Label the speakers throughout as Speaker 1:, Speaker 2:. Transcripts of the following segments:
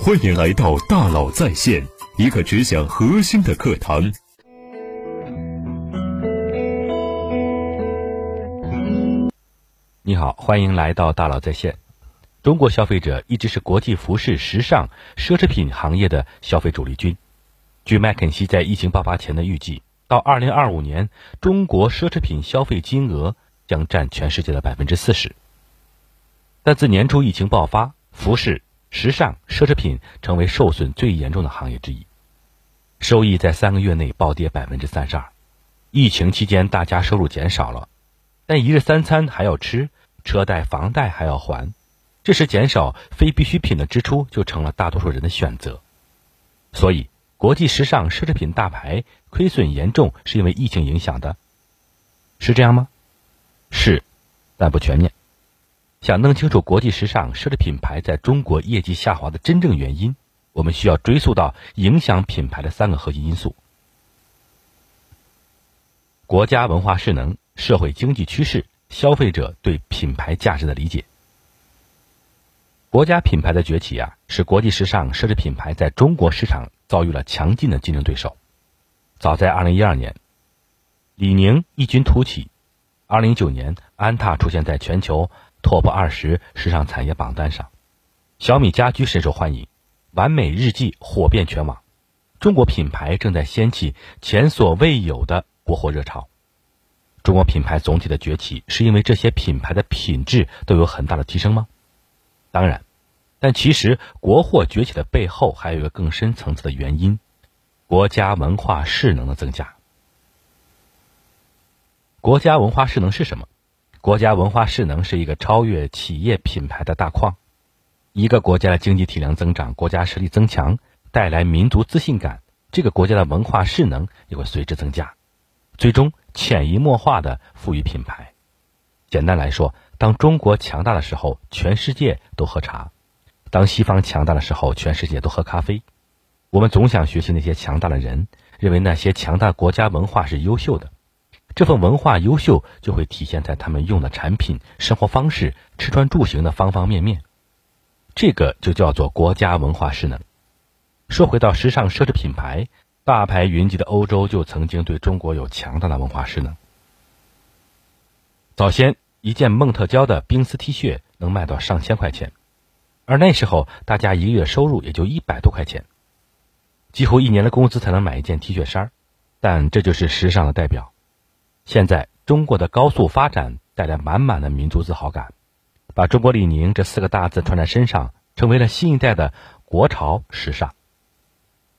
Speaker 1: 欢迎来到大佬在线，一个只讲核心的课堂。
Speaker 2: 你好，欢迎来到大佬在线。中国消费者一直是国际服饰、时尚、奢侈品行业的消费主力军。据麦肯锡在疫情爆发前的预计，到二零二五年，中国奢侈品消费金额将占全世界的百分之四十。但自年初疫情爆发，服饰、时尚、奢侈品成为受损最严重的行业之一，收益在三个月内暴跌百分之三十二。疫情期间，大家收入减少了，但一日三餐还要吃，车贷、房贷还要还，这时减少非必需品的支出就成了大多数人的选择。所以，国际时尚奢侈品大牌亏损严重，是因为疫情影响的，是这样吗？是，但不全面。想弄清楚国际时尚奢侈品牌在中国业绩下滑的真正原因，我们需要追溯到影响品牌的三个核心因素：国家文化势能、社会经济趋势、消费者对品牌价值的理解。国家品牌的崛起啊，使国际时尚奢侈品牌在中国市场遭遇了强劲的竞争对手。早在2012年，李宁异军突起；2019年，安踏出现在全球。Top 二十时尚产业榜单上，小米家居深受欢迎，完美日记火遍全网。中国品牌正在掀起前所未有的国货热潮。中国品牌总体的崛起，是因为这些品牌的品质都有很大的提升吗？当然，但其实国货崛起的背后还有一个更深层次的原因：国家文化势能的增加。国家文化势能是什么？国家文化势能是一个超越企业品牌的大框，一个国家的经济体量增长，国家实力增强，带来民族自信感，这个国家的文化势能也会随之增加，最终潜移默化的赋予品牌。简单来说，当中国强大的时候，全世界都喝茶；当西方强大的时候，全世界都喝咖啡。我们总想学习那些强大的人，认为那些强大国家文化是优秀的。这份文化优秀就会体现在他们用的产品、生活方式、吃穿住行的方方面面，这个就叫做国家文化势能。说回到时尚奢侈品牌，大牌云集的欧洲就曾经对中国有强大的文化势能。早先一件梦特娇的冰丝 T 恤能卖到上千块钱，而那时候大家一个月收入也就一百多块钱，几乎一年的工资才能买一件 T 恤衫但这就是时尚的代表。现在中国的高速发展带来满满的民族自豪感，把中国李宁这四个大字穿在身上，成为了新一代的国潮时尚。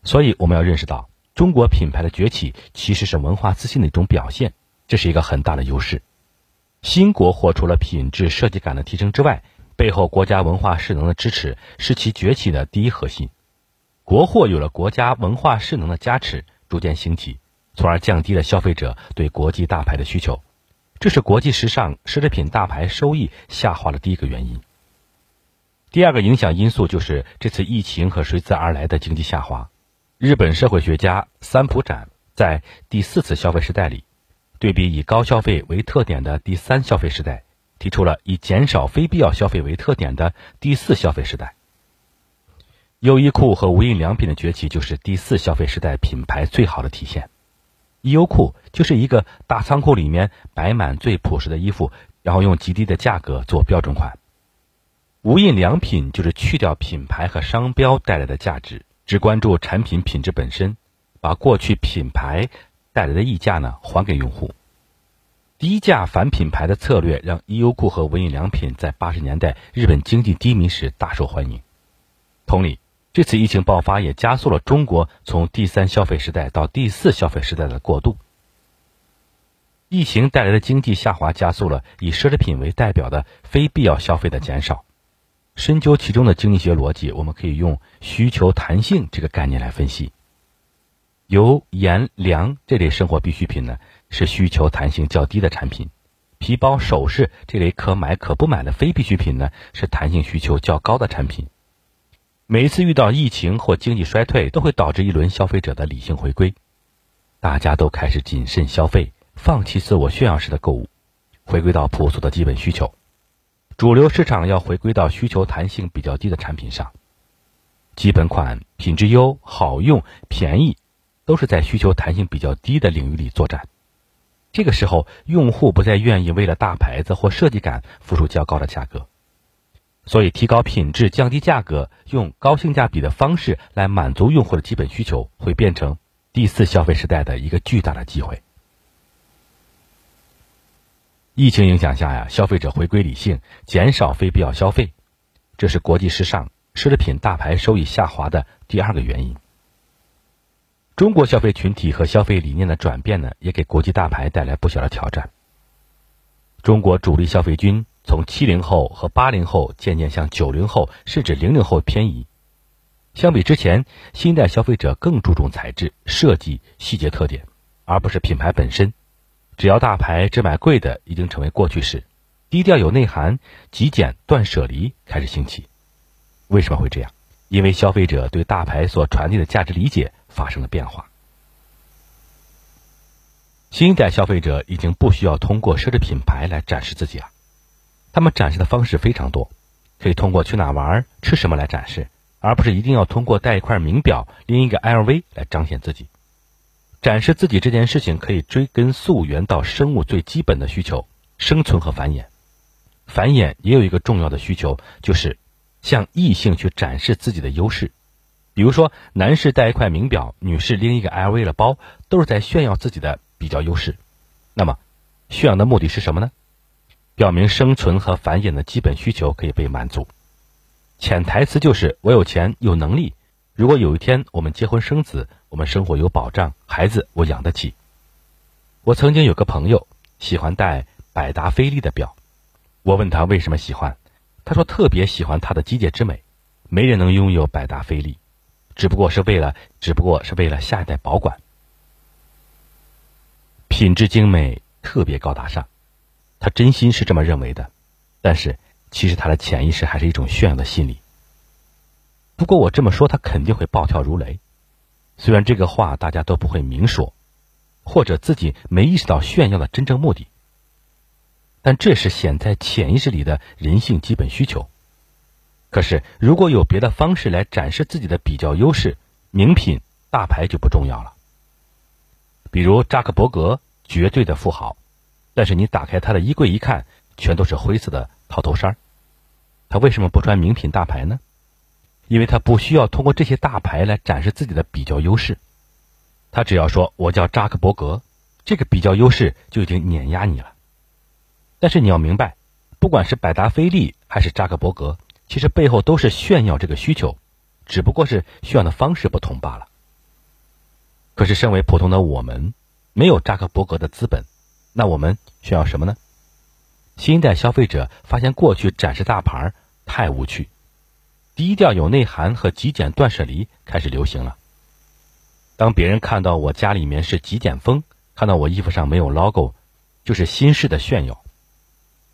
Speaker 2: 所以我们要认识到，中国品牌的崛起其实是文化自信的一种表现，这是一个很大的优势。新国货除了品质设计感的提升之外，背后国家文化势能的支持是其崛起的第一核心。国货有了国家文化势能的加持，逐渐兴起。从而降低了消费者对国际大牌的需求，这是国际时尚奢侈品大牌收益下滑的第一个原因。第二个影响因素就是这次疫情和随之而来的经济下滑。日本社会学家三浦展在第四次消费时代里，对比以高消费为特点的第三消费时代，提出了以减少非必要消费为特点的第四消费时代。优衣库和无印良品的崛起就是第四消费时代品牌最好的体现。衣优库就是一个大仓库里面摆满最朴实的衣服，然后用极低的价格做标准款。无印良品就是去掉品牌和商标带来的价值，只关注产品品质本身，把过去品牌带来的溢价呢还给用户。低价反品牌的策略让衣优库和无印良品在八十年代日本经济低迷时大受欢迎。同理。这次疫情爆发也加速了中国从第三消费时代到第四消费时代的过渡。疫情带来的经济下滑加速了以奢侈品为代表的非必要消费的减少。深究其中的经济学逻辑，我们可以用需求弹性这个概念来分析。油、盐、粮这类生活必需品呢，是需求弹性较低的产品；皮包、首饰这类可买可不买的非必需品呢，是弹性需求较高的产品。每一次遇到疫情或经济衰退，都会导致一轮消费者的理性回归，大家都开始谨慎消费，放弃自我炫耀式的购物，回归到朴素的基本需求。主流市场要回归到需求弹性比较低的产品上。基本款、品质优、好用、便宜，都是在需求弹性比较低的领域里作战。这个时候，用户不再愿意为了大牌子或设计感付出较高的价格，所以提高品质、降低价格，用高性价比的方式来满足用户的基本需求，会变成第四消费时代的一个巨大的机会。疫情影响下呀，消费者回归理性，减少非必要消费，这是国际时尚奢侈品大牌收益下滑的第二个原因。中国消费群体和消费理念的转变呢，也给国际大牌带来不小的挑战。中国主力消费军从七零后和八零后渐渐向九零后甚至零零后偏移。相比之前，新一代消费者更注重材质、设计、细节特点，而不是品牌本身。只要大牌只买贵的，已经成为过去式。低调有内涵、极简断舍离开始兴起。为什么会这样？因为消费者对大牌所传递的价值理解发生了变化。新一代消费者已经不需要通过奢侈品牌来展示自己了，他们展示的方式非常多，可以通过去哪玩、吃什么来展示，而不是一定要通过戴一块名表、拎一个 LV 来彰显自己。展示自己这件事情可以追根溯源到生物最基本的需求——生存和繁衍。繁衍也有一个重要的需求，就是向异性去展示自己的优势。比如说，男士戴一块名表，女士拎一个 LV 的包，都是在炫耀自己的比较优势。那么，炫耀的目的是什么呢？表明生存和繁衍的基本需求可以被满足。潜台词就是：我有钱，有能力。如果有一天我们结婚生子，我们生活有保障，孩子我养得起。我曾经有个朋友喜欢戴百达翡丽的表，我问他为什么喜欢，他说特别喜欢它的机械之美，没人能拥有百达翡丽，只不过是为了，只不过是为了下一代保管。品质精美，特别高大上，他真心是这么认为的，但是其实他的潜意识还是一种炫耀的心理。不过我这么说，他肯定会暴跳如雷。虽然这个话大家都不会明说，或者自己没意识到炫耀的真正目的，但这是显在潜意识里的人性基本需求。可是，如果有别的方式来展示自己的比较优势，名品大牌就不重要了。比如扎克伯格，绝对的富豪，但是你打开他的衣柜一看，全都是灰色的套头衫他为什么不穿名品大牌呢？因为他不需要通过这些大牌来展示自己的比较优势，他只要说“我叫扎克伯格”，这个比较优势就已经碾压你了。但是你要明白，不管是百达翡丽还是扎克伯格，其实背后都是炫耀这个需求，只不过是炫耀的方式不同罢了。可是身为普通的我们，没有扎克伯格的资本，那我们需要什么呢？新一代消费者发现，过去展示大牌太无趣。低调有内涵和极简断舍离开始流行了。当别人看到我家里面是极简风，看到我衣服上没有 logo，就是新式的炫耀。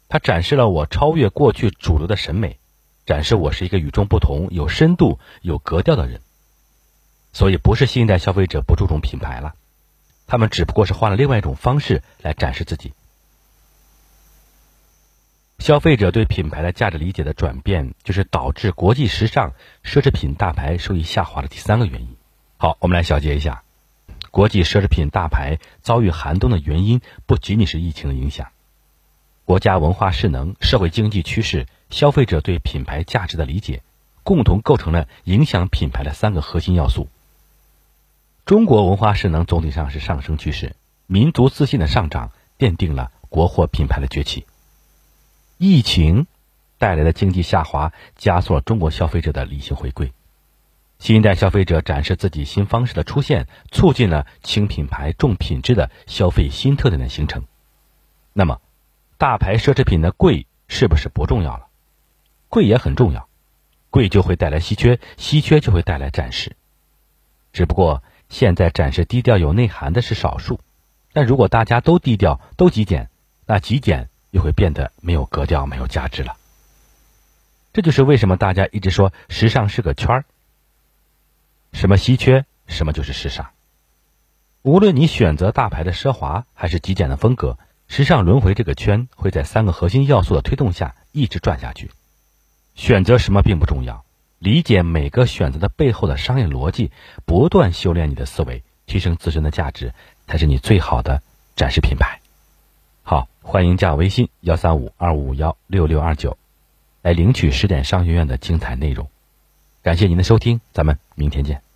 Speaker 2: 它展示了我超越过去主流的审美，展示我是一个与众不同、有深度、有格调的人。所以，不是新一代消费者不注重品牌了，他们只不过是换了另外一种方式来展示自己。消费者对品牌的价值理解的转变，就是导致国际时尚奢侈品大牌收益下滑的第三个原因。好，我们来小结一下，国际奢侈品大牌遭遇寒冬的原因，不仅仅是疫情的影响，国家文化势能、社会经济趋势、消费者对品牌价值的理解，共同构成了影响品牌的三个核心要素。中国文化势能总体上是上升趋势，民族自信的上涨奠定了国货品牌的崛起。疫情带来的经济下滑，加速了中国消费者的理性回归。新一代消费者展示自己新方式的出现，促进了轻品牌重品质的消费新特点的形成。那么，大牌奢侈品的贵是不是不重要了？贵也很重要，贵就会带来稀缺，稀缺就会带来展示。只不过现在展示低调有内涵的是少数，但如果大家都低调都极简，那极简。又会变得没有格调、没有价值了。这就是为什么大家一直说时尚是个圈儿，什么稀缺，什么就是时尚。无论你选择大牌的奢华，还是极简的风格，时尚轮回这个圈会在三个核心要素的推动下一直转下去。选择什么并不重要，理解每个选择的背后的商业逻辑，不断修炼你的思维，提升自身的价值，才是你最好的展示品牌。好，欢迎加我微信幺三五二五幺六六二九，来领取十点商学院的精彩内容。感谢您的收听，咱们明天见。